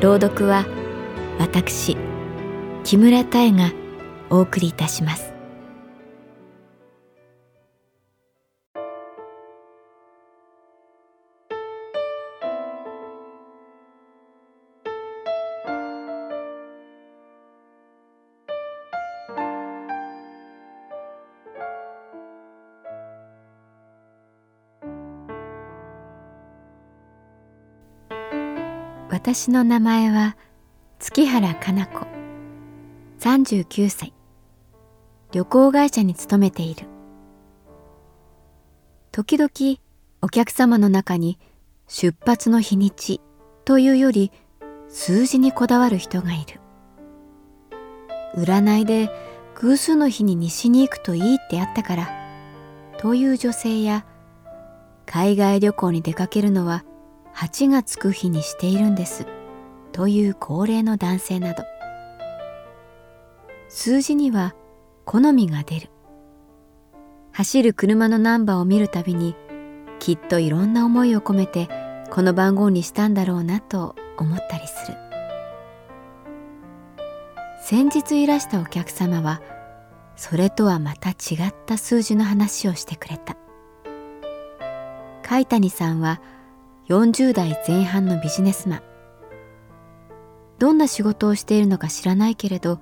朗読は私木村多江がお送りいたします。私の名前は月原かな子。39歳。旅行会社に勤めている。時々お客様の中に出発の日にちというより数字にこだわる人がいる。占いで偶数の日に西に行くといいってあったからという女性や海外旅行に出かけるのは8がつく日にしているんです。という高齢の男性など。数字には好みが出る。走る車のナンバーを見るたびにきっといろんな思いを込めてこの番号にしたんだろうなと思ったりする。先日いらしたお客様はそれとはまた違った数字の話をしてくれた。海谷さんは40代前半のビジネスマン。どんな仕事をしているのか知らないけれど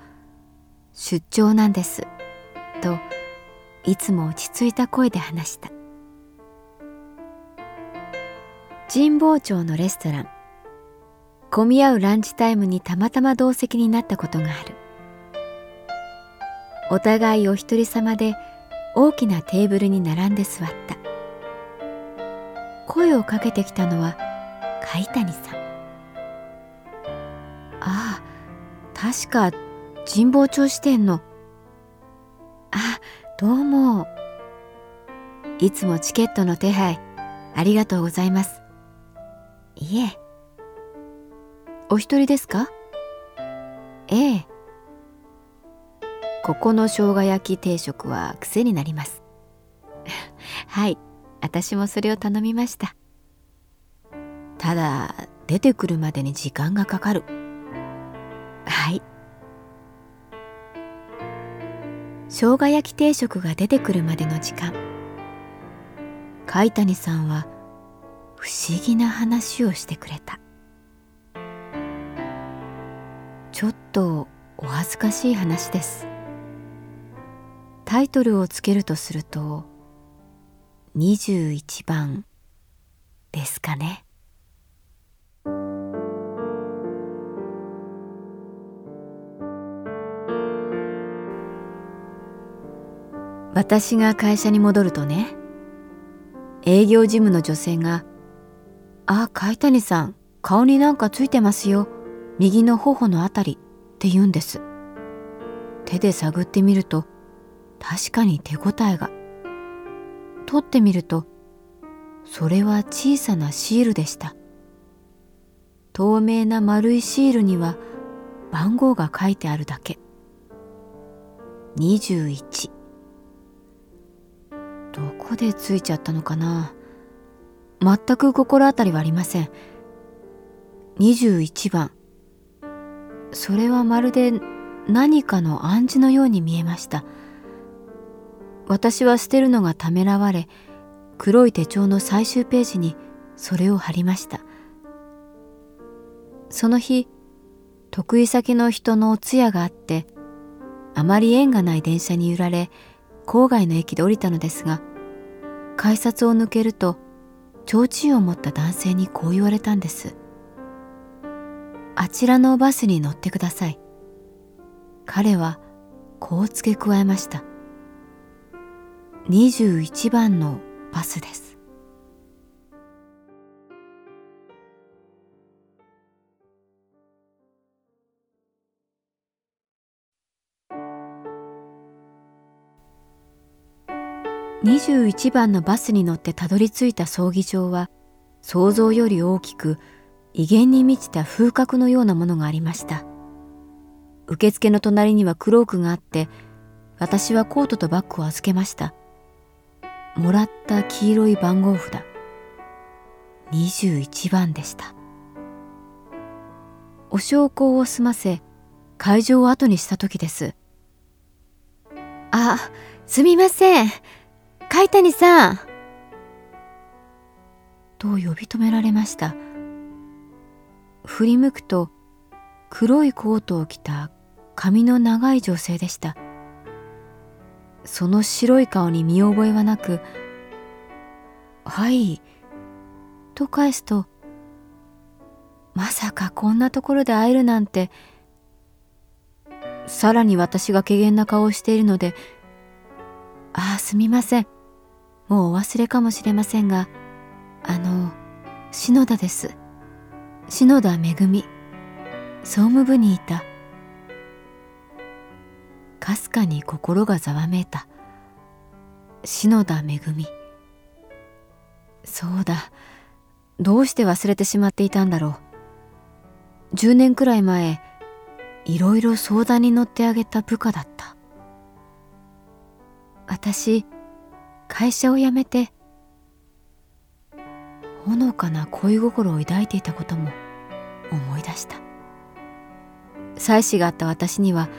出張なんですといつも落ち着いた声で話した。神保町のレストラン。混み合うランチタイムにたまたま同席になったことがある。お互いお一人様で大きなテーブルに並んで座った。声をかけてきたのは海谷さん。ああ確か神保町支店の。あどうも。いつもチケットの手配ありがとうございます。いえ。お一人ですか？ええ。ここの生姜焼き定食は癖になります。はい。私もそれを頼みました。ただ出てくるまでに時間がかかる。はい。生姜焼き定食が出てくるまでの時間。海谷さんは不思議な話をしてくれた。ちょっとお恥ずかしい話です。タイトルをつけるとすると21番ですかね。私が会社に戻るとね営業事務の女性が「あ海谷さん顔になんかついてますよ右の頬のあたり」って言うんです手で探ってみると確かに手応えが取ってみるとそれは小さなシールでした。透明な丸いシールには番号が書いてあるだけ。21どこでついちゃったのかな？全く心当たりはありません。21番。それはまるで何かの暗示のように見えました。私は捨てるのがためらわれ黒い手帳の最終ページにそれを貼りました。その日得意先の人のお通夜があってあまり縁がない電車に揺られ郊外の駅で降りたのですが改札を抜けると提灯を持った男性にこう言われたんです。あちらのバスに乗ってください。彼はこう付け加えました。21番のバスです。21番のバスに乗ってたどり着いた葬儀場は想像より大きく威厳に満ちた風格のようなものがありました。受付の隣にはクロークがあって私はコートとバッグを預けました。もらった黄色い番号札。21番でした。お焼香を済ませ会場を後にした時です。あすみません。海谷さん。と呼び止められました。振り向くと黒いコートを着た髪の長い女性でした。その白い顔に見覚えはなく「はい」と返すとまさかこんなところで会えるなんてさらに私が怪げな顔をしているので「ああすみませんもうお忘れかもしれませんが、あの、篠田です。篠田めぐみ。総務部にいた。かすかに心がざわめいた。篠田めぐみ。そうだ。どうして忘れてしまっていたんだろう。10年くらい前、いろいろ相談に乗ってあげた部下だった。私、会社を辞めてほのかな恋心を抱いていたことも思い出した妻子があった私には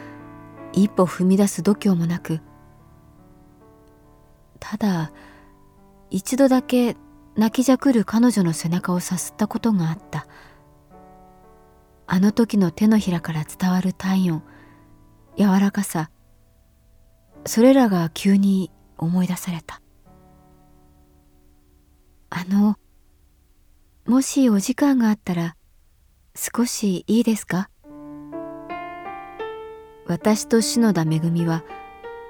一歩踏み出す度胸もなくただ一度だけ泣きじゃくる彼女の背中をさすったことがあった。あの時の手のひらから伝わる体温柔らかさそれらが急に思い出された。あのもしお時間があったら少しいいですか？私と篠田めぐみは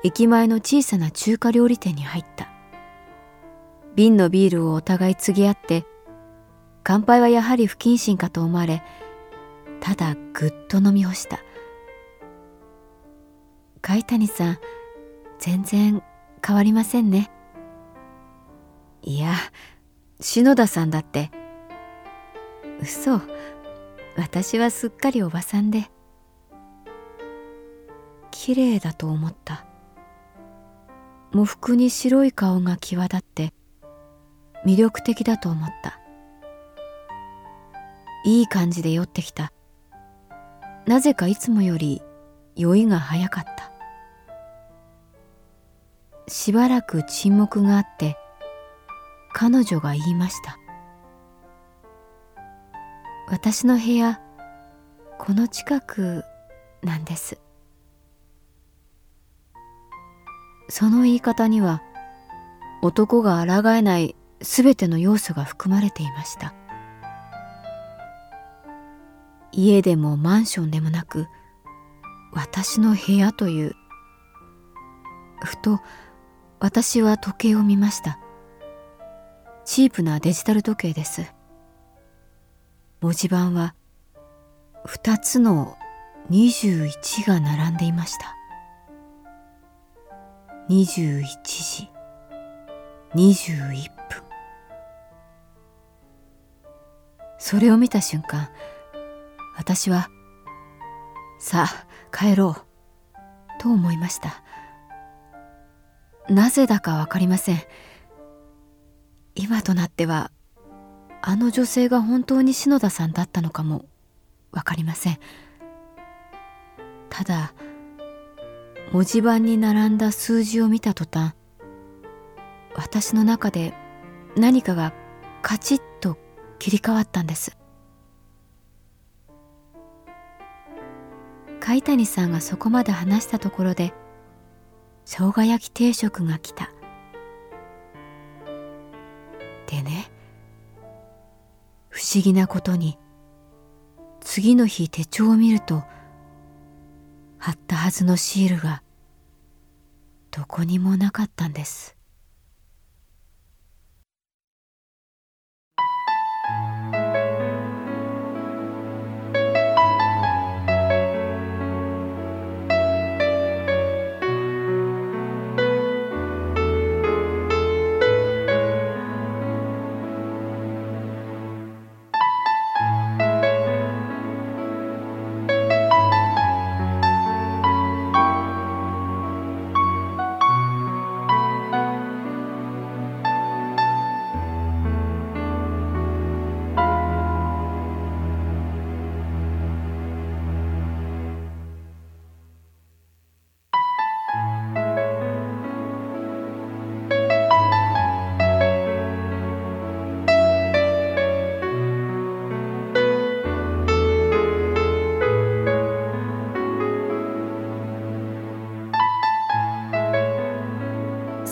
駅前の小さな中華料理店に入った瓶のビールをお互い継ぎ合って乾杯はやはり不謹慎かと思われただぐっと飲み干した貝谷さん全然変わりませんね。いや、篠田さんだって。嘘、私はすっかりおばさんで。綺麗だと思った。喪服に白い顔が際立って魅力的だと思った。いい感じで酔ってきた。なぜかいつもより酔いが早かった。しばらく沈黙があって彼女が言いました私の部屋この近くなんですその言い方には男が抗えないすべての要素が含まれていました家でもマンションでもなく私の部屋というふと私は時計を見ました。チープなデジタル時計です。文字盤は2つの21が並んでいました。21時21分。それを見た瞬間、私は、さあ帰ろう、と思いました。なぜだかわかりません今となってはあの女性が本当に篠田さんだったのかもわかりませんただ文字盤に並んだ数字を見た途端私の中で何かがカチッと切り替わったんです。貝谷さんがそこまで話したところで生姜焼き定食が来た。でね不思議なことに次の日手帳を見ると貼ったはずのシールがどこにもなかったんです。